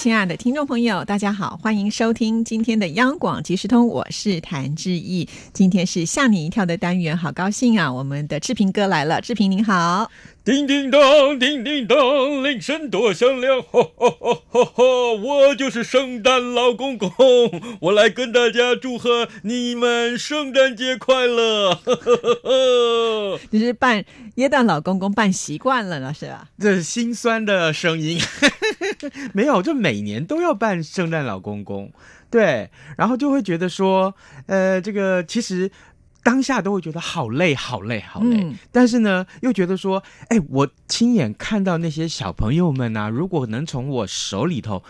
亲爱的听众朋友，大家好，欢迎收听今天的央广即时通，我是谭志毅。今天是吓你一跳的单元，好高兴啊！我们的志平哥来了，志平您好。叮叮当，叮叮当，铃声多响亮！吼吼吼吼吼！我就是圣诞老公公，我来跟大家祝贺你们圣诞节快乐！呵呵呵呵。你是扮耶诞老公公扮习惯了呢，是吧？这是心酸的声音，没有，就每年都要扮圣诞老公公，对，然后就会觉得说，呃，这个其实。当下都会觉得好累，好累，好累。但是呢，又觉得说，哎，我亲眼看到那些小朋友们啊，如果能从我手里头，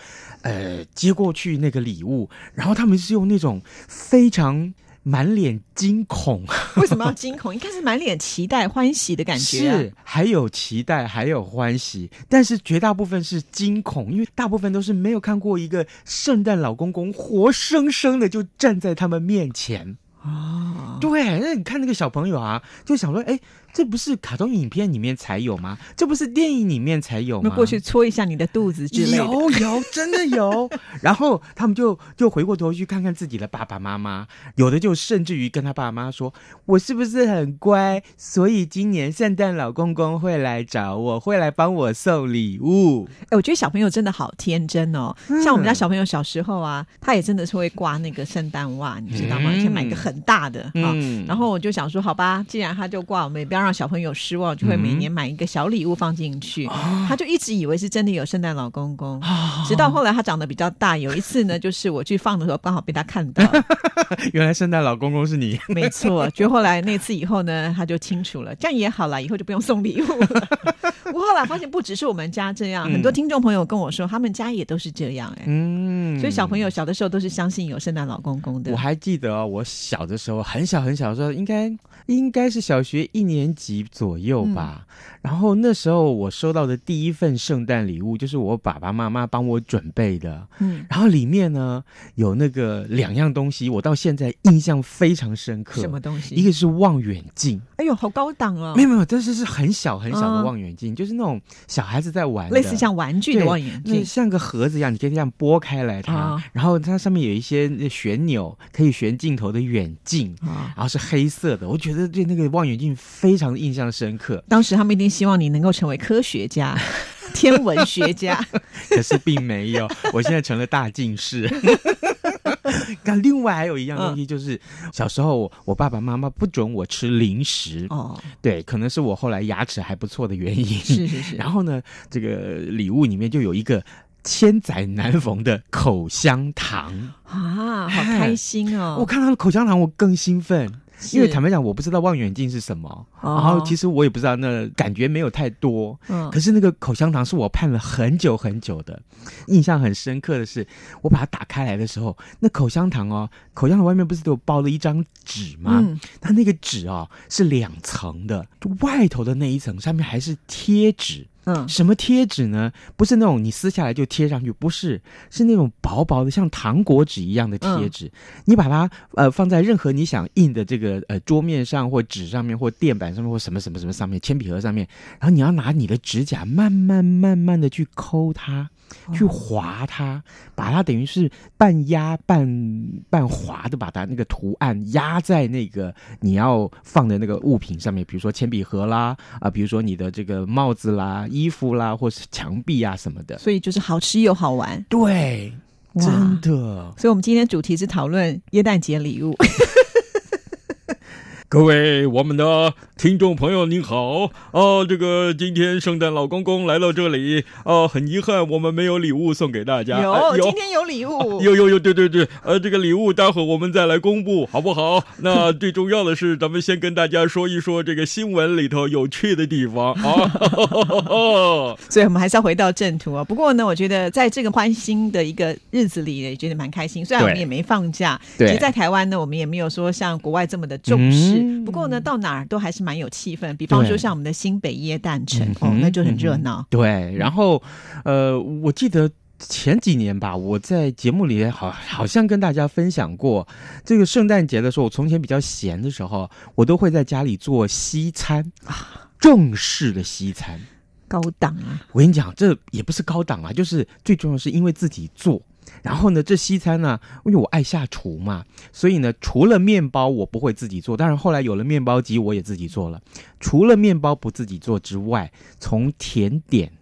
呃，接过去那个礼物，然后他们是用那种非常满脸惊恐，为什么要惊恐？应该是满脸期待、欢喜的感觉。是，还有期待，还有欢喜，但是绝大部分是惊恐，因为大部分都是没有看过一个圣诞老公公活生生的就站在他们面前。啊，对，那你看那个小朋友啊，就想说，哎。这不是卡通影片里面才有吗？这不是电影里面才有吗？那过去搓一下你的肚子之类的，有有真的有。然后他们就就回过头去看看自己的爸爸妈妈，有的就甚至于跟他爸妈说：“我是不是很乖？所以今年圣诞老公公会来找我，会来帮我送礼物。”哎，我觉得小朋友真的好天真哦。像我们家小朋友小时候啊，他也真的是会挂那个圣诞袜，你知道吗？而且买一个很大的啊。然后我就想说，好吧，既然他就挂，我们也不要。让小朋友失望，就会每年买一个小礼物放进去。他就一直以为是真的有圣诞老公公，直到后来他长得比较大，有一次呢，就是我去放的时候，刚好被他看到，原来圣诞老公公是你。没错，就后来那次以后呢，他就清楚了，这样也好了，以后就不用送礼物。不过后来发现，不只是我们家这样，很多听众朋友跟我说，他们家也都是这样。哎，嗯，所以小朋友小的时候都是相信有圣诞老公公的。我还记得我小的时候，很小很小的时候，应该应该是小学一年级左右吧。然后那时候我收到的第一份圣诞礼物，就是我爸爸妈妈帮我准备的。嗯，然后里面呢有那个两样东西，我到现在印象非常深刻。什么东西？一个是望远镜。哎呦，好高档哦！没有没有，但是是很小很小的望远镜。就是那种小孩子在玩，类似像玩具的望远镜，像个盒子一样，你可以这样拨开来它，然后它上面有一些旋钮，可以旋镜头的远近，然后是黑色的。我觉得对那个望远镜非常印象深刻。当时他们一定希望你能够成为科学家、天文学家，可是并没有。我现在成了大近视。那另外还有一样东西，就是小时候我爸爸妈妈不准我吃零食哦，对，可能是我后来牙齿还不错的原因。是是是。然后呢，这个礼物里面就有一个千载难逢的口香糖啊，好开心哦！我看到口香糖，我更兴奋。因为坦白讲，我不知道望远镜是什么，然后其实我也不知道那感觉没有太多。嗯，可是那个口香糖是我盼了很久很久的，印象很深刻的是，我把它打开来的时候，那口香糖哦，口香糖外面不是都有包了一张纸吗？它那个纸哦是两层的，外头的那一层上面还是贴纸。嗯，什么贴纸呢？不是那种你撕下来就贴上去，不是，是那种薄薄的像糖果纸一样的贴纸。你把它呃放在任何你想印的这个呃桌面上或纸上面或垫板上面或什么什么什么上面，铅笔盒上面，然后你要拿你的指甲慢慢慢慢的去抠它。去划它，把它等于是半压半半划的，把它那个图案压在那个你要放的那个物品上面，比如说铅笔盒啦，啊，比如说你的这个帽子啦、衣服啦，或是墙壁啊什么的。所以就是好吃又好玩。对，真的。所以我们今天主题是讨论耶诞节礼物。各位我们的听众朋友，您好哦！这个今天圣诞老公公来到这里啊，很遗憾我们没有礼物送给大家。有，今天有礼物。有有有，对对对，呃，这个礼物待会儿我们再来公布，好不好？那最重要的是，咱们先跟大家说一说这个新闻里头有趣的地方啊。所以，我们还是要回到正途啊。不过呢，我觉得在这个欢欣的一个日子里，也觉得蛮开心。虽然我们也没放假，其实，在台湾呢，我们也没有说像国外这么的重视。不过呢，到哪儿都还是蛮有气氛。比方说像我们的新北耶诞城哦，那就很热闹。对，然后呃，我记得。前几年吧，我在节目里好好像跟大家分享过，这个圣诞节的时候，我从前比较闲的时候，我都会在家里做西餐啊，正式的西餐，高档啊！我跟你讲，这也不是高档啊，就是最重要是因为自己做。然后呢，这西餐呢，因为我爱下厨嘛，所以呢，除了面包我不会自己做，但是后来有了面包机，我也自己做了。除了面包不自己做之外，从甜点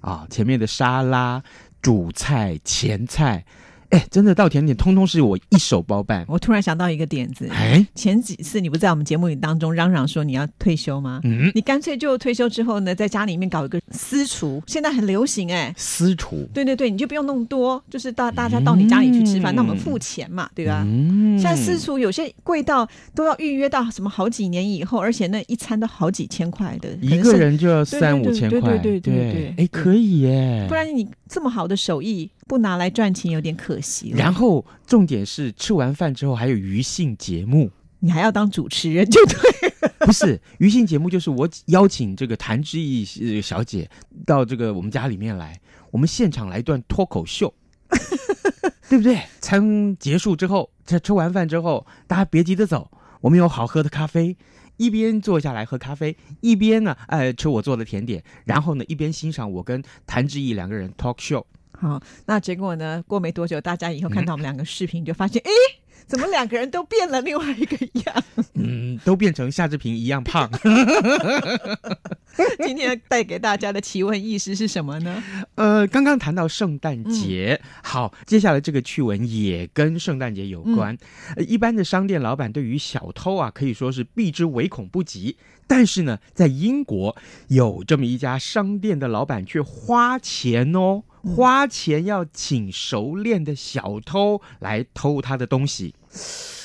啊，前面的沙拉。主菜、前菜。哎，真的到甜点，通通是我一手包办。我突然想到一个点子，哎，前几次你不在我们节目里当中嚷嚷说你要退休吗？嗯，你干脆就退休之后呢，在家里面搞一个私厨，现在很流行哎。私厨，对对对，你就不用弄多，就是到大家到你家里去吃饭，那我们付钱嘛，对吧？嗯，现在私厨有些贵到都要预约到什么好几年以后，而且那一餐都好几千块的，一个人就要三五千块，对对对对，哎，可以耶。不然你这么好的手艺。不拿来赚钱有点可惜。然后重点是吃完饭之后还有余兴节目，你还要当主持人就对。不是余兴节目，就是我邀请这个谭志毅小姐到这个我们家里面来，我们现场来一段脱口秀，对不对？餐结束之后，在吃完饭之后，大家别急着走，我们有好喝的咖啡，一边坐下来喝咖啡，一边呢，哎，吃我做的甜点，然后呢，一边欣赏我跟谭志毅两个人 talk show。好，那结果呢？过没多久，大家以后看到我们两个视频，就发现，哎，怎么两个人都变了另外一个样？嗯，都变成夏志平一样胖。今天带给大家的奇闻异事是什么呢？呃，刚刚谈到圣诞节，好，接下来这个趣闻也跟圣诞节有关。一般的商店老板对于小偷啊，可以说是避之唯恐不及。但是呢，在英国有这么一家商店的老板却花钱哦。花钱要请熟练的小偷来偷他的东西，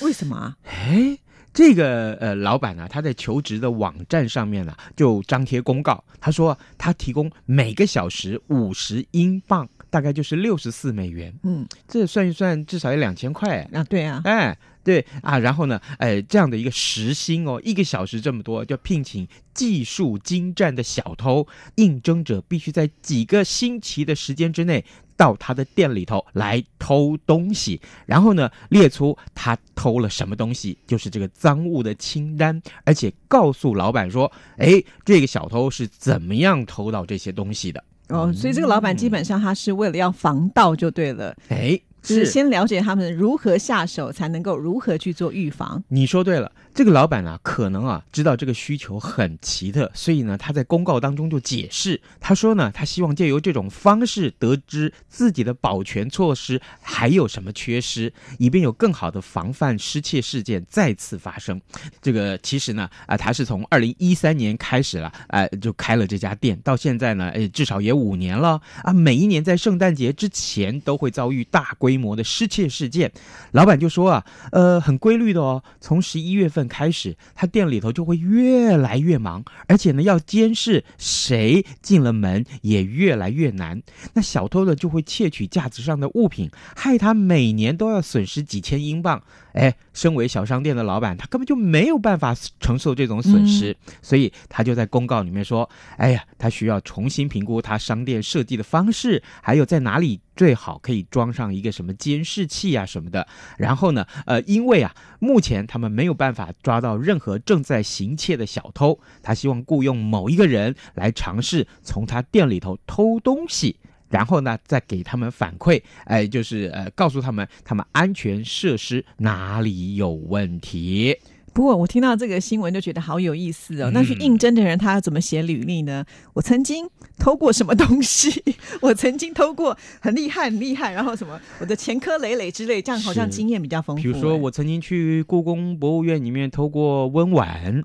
为什么？哎，这个呃，老板呢，他在求职的网站上面呢，就张贴公告，他说他提供每个小时五十英镑，大概就是六十四美元。嗯，这算一算，至少要两千块啊。对啊，哎。对啊，然后呢，哎，这样的一个时薪哦，一个小时这么多，就聘请技术精湛的小偷，应征者必须在几个星期的时间之内到他的店里头来偷东西，然后呢，列出他偷了什么东西，就是这个赃物的清单，而且告诉老板说，哎，这个小偷是怎么样偷到这些东西的。哦，所以这个老板基本上他是为了要防盗就对了，哎。是先了解他们如何下手，才能够如何去做预防。你说对了。这个老板啊，可能啊知道这个需求很奇特，所以呢，他在公告当中就解释，他说呢，他希望借由这种方式得知自己的保全措施还有什么缺失，以便有更好的防范失窃事件再次发生。这个其实呢，啊，他是从二零一三年开始了，哎，就开了这家店，到现在呢，哎，至少也五年了啊。每一年在圣诞节之前都会遭遇大规模的失窃事件，老板就说啊，呃，很规律的哦，从十一月份。开始，他店里头就会越来越忙，而且呢，要监视谁进了门也越来越难。那小偷呢，就会窃取价值上的物品，害他每年都要损失几千英镑。哎，身为小商店的老板，他根本就没有办法承受这种损失，所以他就在公告里面说：“哎呀，他需要重新评估他商店设计的方式，还有在哪里。”最好可以装上一个什么监视器啊什么的，然后呢，呃，因为啊，目前他们没有办法抓到任何正在行窃的小偷，他希望雇佣某一个人来尝试从他店里头偷东西，然后呢，再给他们反馈，哎，就是呃，告诉他们他们安全设施哪里有问题。不过我听到这个新闻就觉得好有意思哦。那去应征的人他要怎么写履历呢？我曾经偷过什么东西？我曾经偷过很厉害很厉害，然后什么我的前科累累之类，这样好像经验比较丰富。比如说我曾经去故宫博物院里面偷过温碗，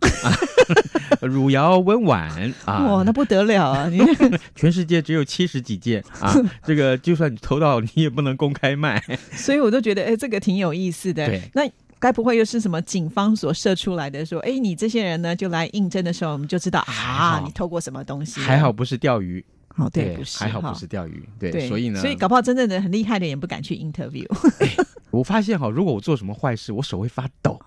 汝窑温碗啊！哇，那不得了啊！你 全世界只有七十几件啊，这个就算你偷到，你也不能公开卖。所以我都觉得，哎，这个挺有意思的。对，那。该不会又是什么警方所设出来的？说，哎，你这些人呢，就来应征的时候，我们就知道啊，你偷过什么东西？还好不是钓鱼，哦，对，不是，还好不是钓鱼，对，所以呢，所以搞不好真正的很厉害的人不敢去 interview。我发现哈，如果我做什么坏事，我手会发抖，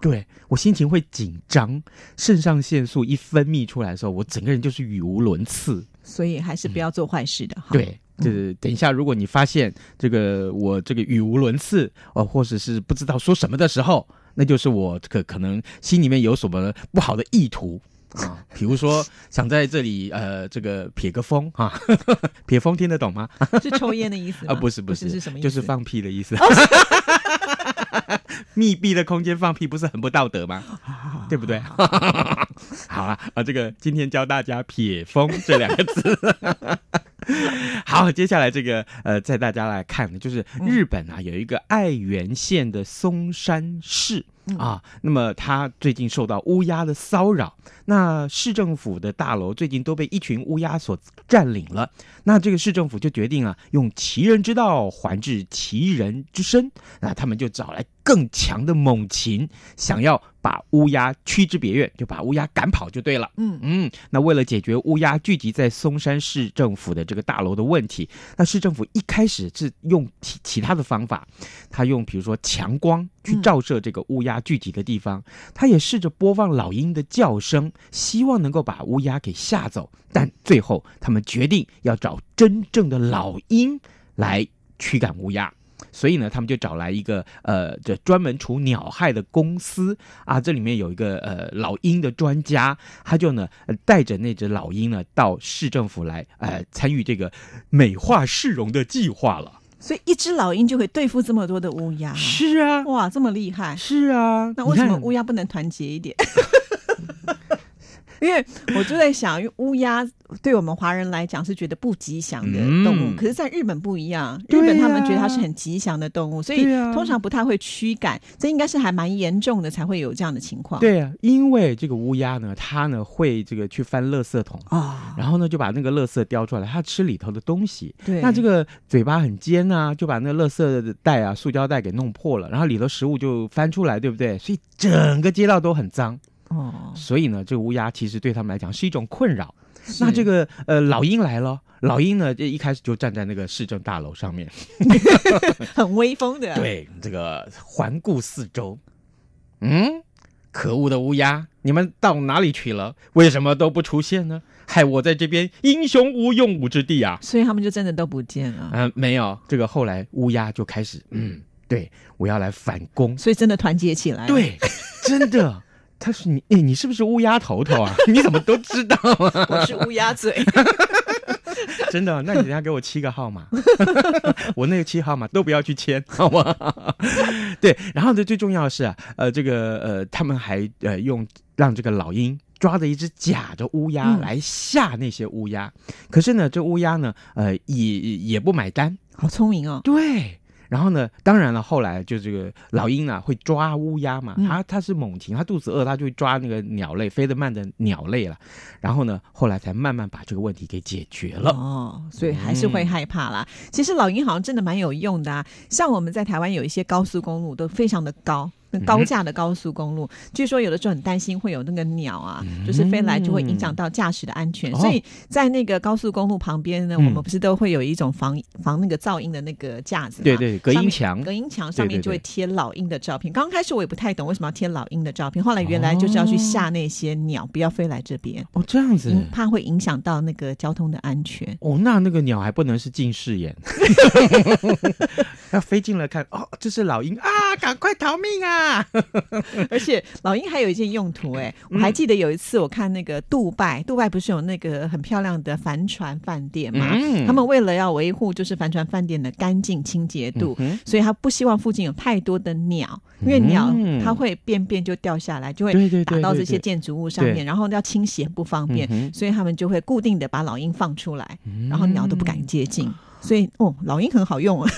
对我心情会紧张，肾上腺素一分泌出来的时候，我整个人就是语无伦次。所以还是不要做坏事的哈。对，就是等一下，如果你发现这个我这个语无伦次，哦，或者是不知道说什么的时候，那就是我可可能心里面有什么不好的意图。啊，比如说 想在这里呃，这个撇个风啊，撇风听得懂吗？是抽烟的意思啊？不是不是是什么意思？就是放屁的意思。密闭的空间放屁不是很不道德吗？对不对？好啊啊，这个今天教大家撇风这两个字。好，接下来这个呃，在大家来看，就是日本啊，有一个爱媛县的松山市。啊，那么他最近受到乌鸦的骚扰，那市政府的大楼最近都被一群乌鸦所占领了。那这个市政府就决定啊，用其人之道还治其人之身，那他们就找来更强的猛禽，想要。把乌鸦驱之别院，就把乌鸦赶跑就对了。嗯嗯，那为了解决乌鸦聚集在松山市政府的这个大楼的问题，那市政府一开始是用其其他的方法，他用比如说强光去照射这个乌鸦聚集的地方，他也试着播放老鹰的叫声，希望能够把乌鸦给吓走。但最后他们决定要找真正的老鹰来驱赶乌鸦。所以呢，他们就找来一个呃，这专门除鸟害的公司啊，这里面有一个呃老鹰的专家，他就呢带着那只老鹰呢到市政府来，呃，参与这个美化市容的计划了。所以一只老鹰就可以对付这么多的乌鸦？是啊，哇，这么厉害！是啊，那为什么乌鸦不能团结一点？因为我就在想，乌鸦对我们华人来讲是觉得不吉祥的动物，可是在日本不一样，日本他们觉得它是很吉祥的动物，所以通常不太会驱赶。这应该是还蛮严重的，才会有这样的情况。对啊，因为这个乌鸦呢，它呢会这个去翻垃圾桶啊，然后呢就把那个垃圾叼出来，它吃里头的东西。对，那这个嘴巴很尖啊，就把那个垃圾袋啊、塑胶袋给弄破了，然后里头食物就翻出来，对不对？所以整个街道都很脏。哦，所以呢，这个乌鸦其实对他们来讲是一种困扰。那这个呃，老鹰来了，老鹰呢，这一开始就站在那个市政大楼上面，很威风的。对，这个环顾四周，嗯，可恶的乌鸦，你们到哪里去了？为什么都不出现呢？害我在这边英雄无用武之地啊！所以他们就真的都不见了。嗯，没有。这个后来乌鸦就开始，嗯，对我要来反攻，所以真的团结起来。对，真的。他是你，哎，你是不是乌鸦头头啊？你怎么都知道啊？我是乌鸦嘴，真的？那你等下给我七个号码，我那个七号码都不要去签，好吗？对，然后呢，最重要的是啊，呃，这个呃，他们还呃用让这个老鹰抓着一只假的乌鸦来吓那些乌鸦，可是呢，这乌鸦呢，呃，也也不买单，好聪明哦，对。然后呢？当然了，后来就这个老鹰啊会抓乌鸦嘛，它它是猛禽，它肚子饿，它就会抓那个鸟类飞得慢的鸟类了。然后呢，后来才慢慢把这个问题给解决了。哦，所以还是会害怕啦。其实老鹰好像真的蛮有用的啊，像我们在台湾有一些高速公路都非常的高。高架的高速公路，据说有的时候很担心会有那个鸟啊，就是飞来就会影响到驾驶的安全，所以在那个高速公路旁边呢，我们不是都会有一种防防那个噪音的那个架子，对对，隔音墙，隔音墙上面就会贴老鹰的照片。刚开始我也不太懂为什么要贴老鹰的照片，后来原来就是要去吓那些鸟，不要飞来这边。哦，这样子，怕会影响到那个交通的安全。哦，那那个鸟还不能是近视眼，要飞进来看。哦，这是老鹰啊，赶快逃命啊！而且老鹰还有一件用途，哎，我还记得有一次我看那个杜拜，杜拜不是有那个很漂亮的帆船饭店嘛？他们为了要维护就是帆船饭店的干净清洁度，所以他不希望附近有太多的鸟，因为鸟它会便便就掉下来，就会打到这些建筑物上面，然后要清洗很不方便，所以他们就会固定的把老鹰放出来，然后鸟都不敢接近。所以哦，老鹰很好用啊。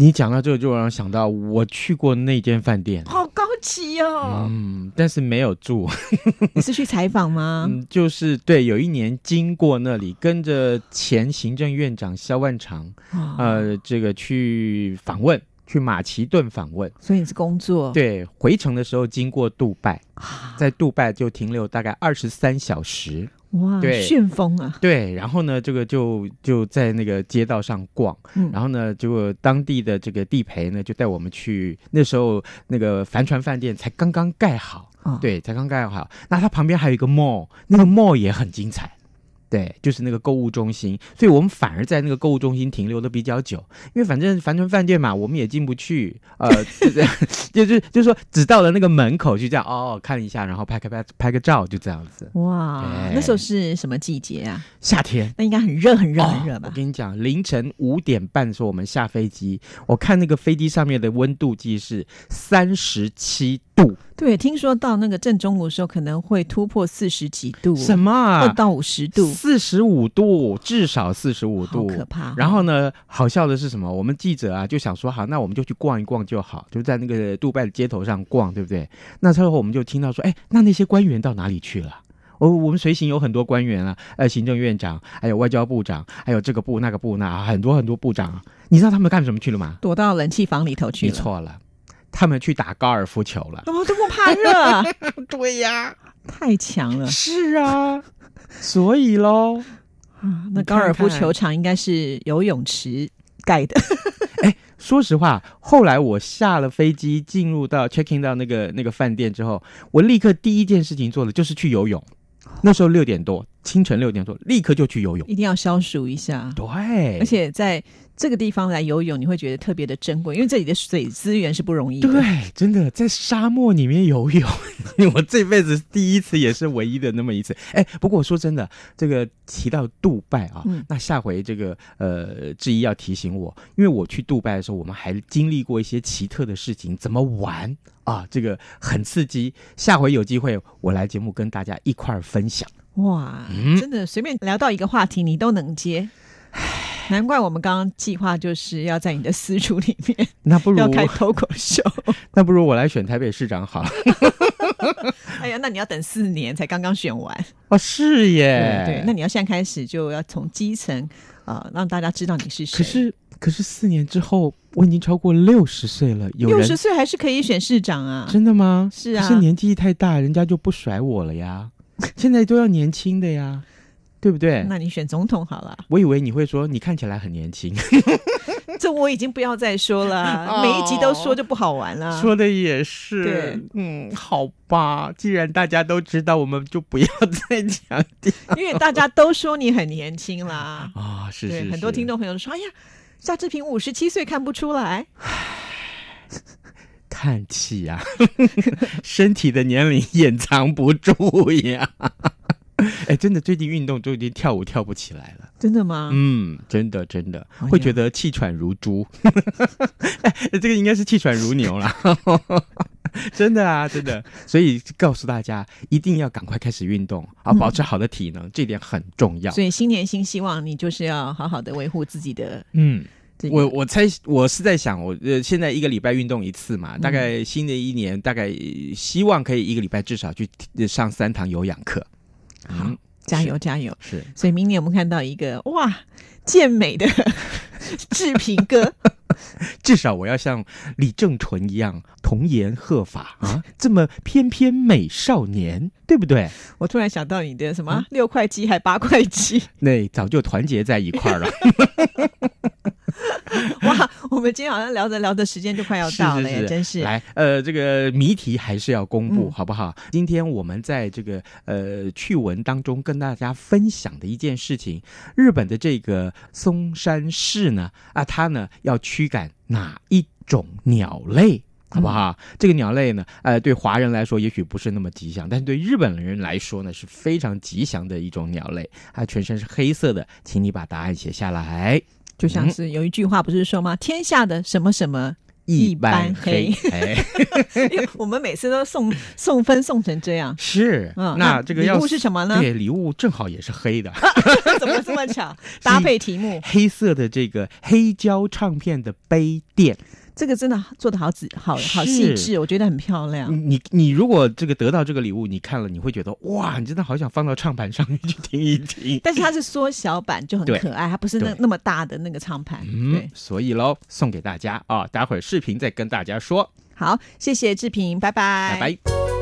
你讲到这个，就让我想到我去过那间饭店，好高级哦。嗯，但是没有住。你是去采访吗？嗯，就是对，有一年经过那里，跟着前行政院长萧万长，呃，这个去访问，去马其顿访问。所以你是工作？对，回程的时候经过杜拜，在杜拜就停留大概二十三小时。哇，对旋风啊！对，然后呢，这个就就在那个街道上逛，嗯然后呢，结果当地的这个地陪呢，就带我们去，那时候那个帆船饭店才刚刚盖好，哦，对，才刚盖好。那它旁边还有一个 mall，那个 mall 也很精彩。对，就是那个购物中心，所以我们反而在那个购物中心停留的比较久，因为反正帆船饭店嘛，我们也进不去，呃，就是 就是就是说，只到了那个门口就这样哦看一下，然后拍个拍拍个照，就这样子。哇，哎那时候是什么季节啊？夏天，那应该很热，很热，很热吧哦我？跟你讲，凌晨五点半的时候我们下飞机，我看那个飞机上面的温度计是三十七度，对，听说到那个正中午的时候，可能会突破四十几度，什么啊？二到五十度，四十五度，至少四十五度，可怕哦。然后呢，好笑的是什么？我们记者啊就想说，好，那我们就去逛一逛就好，就在那个杜拜的街头上逛，对不对？那之后我们就听到说，哎，那那些官员到哪里去了？我我们随行有很多官员啊，呃，行政院长，还有外交部长，还有这个部那个部那很多很多部长啊，你知道他们干什么去了吗？躲到冷气房里头去你了。错了，他们去打高尔夫球了。怎么，这么怕热啊，对呀，太强了是啊，所以喽，啊！那高尔夫球场应该是游泳池盖的，哎说实话，后来我下了飞机，进入到 check in 到那个那个饭店之后，我立刻第一件事情做的就是去游泳。那时候六点多，清晨六点多，立刻就去游泳。一定要消暑一下。对，而且在这个地方来游泳，你会觉得特别的珍贵，因为这里的水资源是不容易的。对，真的在沙漠里面游泳，我这辈子第一次，也是唯一的那么一次。哎，不过说真的，这个提到杜拜啊，嗯那下回这个呃，志毅要提醒我，因为我去杜拜的时候，我们还经历过一些奇特的事情，怎么玩啊？这个很刺激。下回有机会，我来节目跟大家一块儿分享。哇，嗯真的随便聊到一个话题，你都能接。难怪我们刚刚计划就是要在你的私厨里面那不如要开脱口秀。那不如我来选台北市长好了。哎呀，那你要等四年才刚刚选完。哦，是耶。对，那你要现在开始就要从基层呃让大家知道你是谁。可是可是四年之后，我已经超过六十岁了，有六十岁还是可以选市长啊？真的吗？是啊可是年纪太大，人家就不甩我了呀。现在都要年轻的呀，对不对？那你选总统好了。我以为你会说你看起来很年轻，这我已经不要再说了，哦每一集都说就不好玩了。说的也是。对，嗯，好吧，既然大家都知道，我们就不要再强调因为大家都说你很年轻啦。啊、是很多听众众朋友都说：“哎呀，夏志平五十七岁看不出来。叹气呀、身体的年龄掩藏不住呀。哎，真的，最近运动都已经跳舞跳不起来了。”真的吗？嗯，真的真的会觉得气喘如猪，哎这个应该是气喘如牛啦。真的啊，真的，所以告诉大家，一定要赶快开始运动啊，保持好的体能，这点很重要。所以新年新希望，你就是要好好的维护自己的嗯，这个。我我猜我是在想，我呃现在一个礼拜运动一次嘛，大概新的一年大概呃希望可以一个礼拜至少去呃上三堂有氧课。好，加油加油！是所以明年我们看到一个哇健美的 志平哥，至少我要像李正淳一样童颜鹤发啊，这么翩翩美少年，对不对？我突然想到你的什么六块肌还八块肌，那早就团结在一块儿了。哇！我们今天好像聊着聊着，时间就快要到了耶，是真是。来，呃，这个谜题还是要公布，嗯好不好？今天我们在这个呃趣闻当中跟大家分享的一件事情，日本的这个松山市呢，啊，它呢要驱赶哪一种鸟类？好不好？这个鸟类呢，呃，对华人来说也许不是那么吉祥，但是对日本人来说呢，是非常吉祥的一种鸟类。它全身是黑色的，请你把答案写下来。就像是有一句话不是说吗？天下的什么什么，一般般黑，哎，因为我们每次都送送分送成这样。是，嗯，那这个礼物是什么呢？对，礼物正好也是黑的，怎么这么巧？搭配题目，黑色的这个黑胶唱片的杯垫。这个真的做的好仔好好是细致，我觉得很漂亮。你你如果这个得到这个礼物，你看了你会觉得哇，你真的好想放到唱盘上面去听一听。但是它是缩小版，就很可爱，它不是那那么大的那个唱盘。嗯，，所以喽，送给大家啊，待会儿视频再跟大家说，好，谢谢志平，拜拜，拜拜。